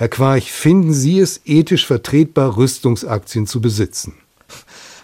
Herr Quarch, finden Sie es ethisch vertretbar, Rüstungsaktien zu besitzen?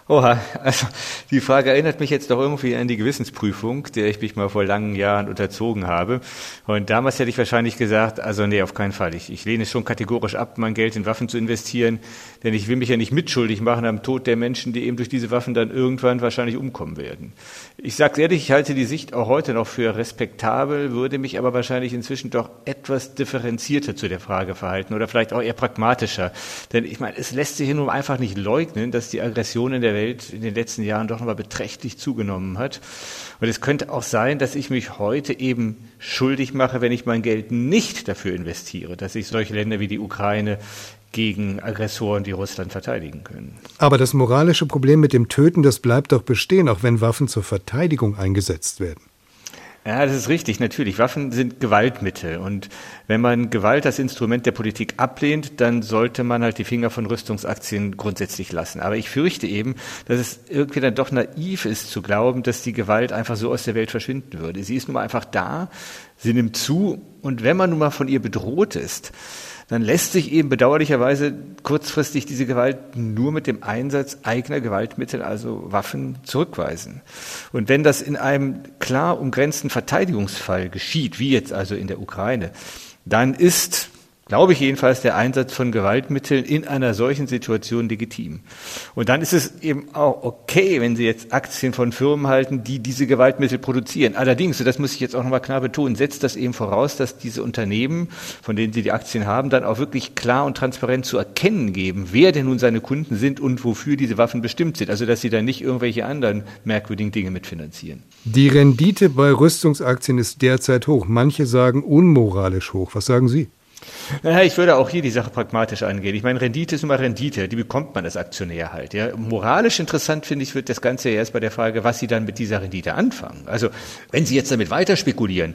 Oha, also die Frage erinnert mich jetzt doch irgendwie an die Gewissensprüfung, der ich mich mal vor langen Jahren unterzogen habe. Und damals hätte ich wahrscheinlich gesagt, also nee, auf keinen Fall. Ich, ich lehne es schon kategorisch ab, mein Geld in Waffen zu investieren, denn ich will mich ja nicht mitschuldig machen am Tod der Menschen, die eben durch diese Waffen dann irgendwann wahrscheinlich umkommen werden. Ich sage ehrlich, ich halte die Sicht auch heute noch für respektabel, würde mich aber wahrscheinlich inzwischen doch etwas differenzierter zu der Frage verhalten oder vielleicht auch eher pragmatischer. Denn ich meine, es lässt sich nun einfach nicht leugnen, dass die Aggression in der Welt in den letzten Jahren doch nochmal beträchtlich zugenommen hat. Und es könnte auch sein, dass ich mich heute eben schuldig mache, wenn ich mein Geld nicht dafür investiere, dass ich solche Länder wie die Ukraine gegen Aggressoren, die Russland verteidigen können. Aber das moralische Problem mit dem Töten, das bleibt doch bestehen, auch wenn Waffen zur Verteidigung eingesetzt werden. Ja, das ist richtig, natürlich. Waffen sind Gewaltmittel. Und wenn man Gewalt als Instrument der Politik ablehnt, dann sollte man halt die Finger von Rüstungsaktien grundsätzlich lassen. Aber ich fürchte eben, dass es irgendwie dann doch naiv ist zu glauben, dass die Gewalt einfach so aus der Welt verschwinden würde. Sie ist nun mal einfach da, sie nimmt zu. Und wenn man nun mal von ihr bedroht ist, dann lässt sich eben bedauerlicherweise kurzfristig diese Gewalt nur mit dem Einsatz eigener Gewaltmittel, also Waffen, zurückweisen. Und wenn das in einem klar umgrenzten Verteidigungsfall geschieht, wie jetzt also in der Ukraine, dann ist glaube ich jedenfalls, der Einsatz von Gewaltmitteln in einer solchen Situation legitim. Und dann ist es eben auch okay, wenn Sie jetzt Aktien von Firmen halten, die diese Gewaltmittel produzieren. Allerdings, und das muss ich jetzt auch nochmal klar betonen, setzt das eben voraus, dass diese Unternehmen, von denen Sie die Aktien haben, dann auch wirklich klar und transparent zu erkennen geben, wer denn nun seine Kunden sind und wofür diese Waffen bestimmt sind. Also, dass Sie dann nicht irgendwelche anderen merkwürdigen Dinge mitfinanzieren. Die Rendite bei Rüstungsaktien ist derzeit hoch. Manche sagen unmoralisch hoch. Was sagen Sie? Naja, ich würde auch hier die Sache pragmatisch angehen. Ich meine, Rendite ist immer Rendite, die bekommt man als Aktionär halt. Ja. Moralisch interessant finde ich, wird das Ganze erst bei der Frage, was Sie dann mit dieser Rendite anfangen. Also, wenn Sie jetzt damit weiter spekulieren,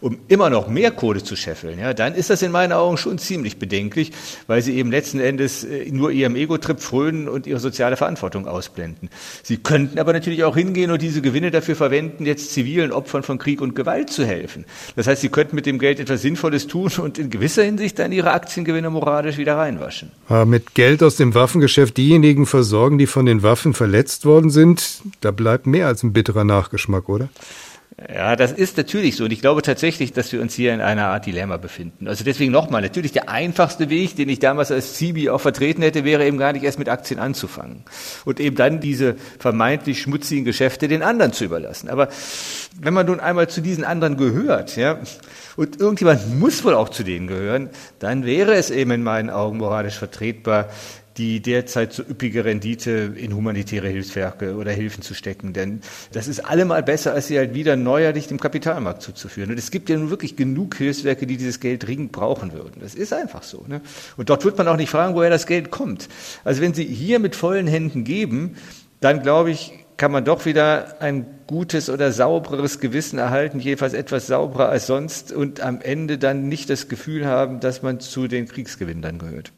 um immer noch mehr Kohle zu scheffeln, ja, dann ist das in meinen Augen schon ziemlich bedenklich, weil Sie eben letzten Endes äh, nur Ihrem Ego-Trip frönen und Ihre soziale Verantwortung ausblenden. Sie könnten aber natürlich auch hingehen und diese Gewinne dafür verwenden, jetzt zivilen Opfern von Krieg und Gewalt zu helfen. Das heißt, Sie könnten mit dem Geld etwas Sinnvolles tun und in gewisser Hinsicht dann ihre Aktiengewinne moralisch wieder reinwaschen. mit Geld aus dem Waffengeschäft diejenigen versorgen, die von den Waffen verletzt worden sind, da bleibt mehr als ein bitterer Nachgeschmack, oder? Ja, das ist natürlich so. Und ich glaube tatsächlich, dass wir uns hier in einer Art Dilemma befinden. Also deswegen nochmal, natürlich der einfachste Weg, den ich damals als CB auch vertreten hätte, wäre eben gar nicht erst mit Aktien anzufangen. Und eben dann diese vermeintlich schmutzigen Geschäfte den anderen zu überlassen. Aber wenn man nun einmal zu diesen anderen gehört, ja, und irgendjemand muss wohl auch zu denen gehören, dann wäre es eben in meinen Augen moralisch vertretbar, die derzeit so üppige Rendite in humanitäre Hilfswerke oder Hilfen zu stecken. Denn das ist allemal besser, als sie halt wieder neuerlich dem Kapitalmarkt zuzuführen. Und es gibt ja nun wirklich genug Hilfswerke, die dieses Geld dringend brauchen würden. Das ist einfach so. Ne? Und dort wird man auch nicht fragen, woher das Geld kommt. Also wenn Sie hier mit vollen Händen geben, dann glaube ich, kann man doch wieder ein gutes oder saubereres Gewissen erhalten, jedenfalls etwas sauberer als sonst und am Ende dann nicht das Gefühl haben, dass man zu den Kriegsgewinnern gehört.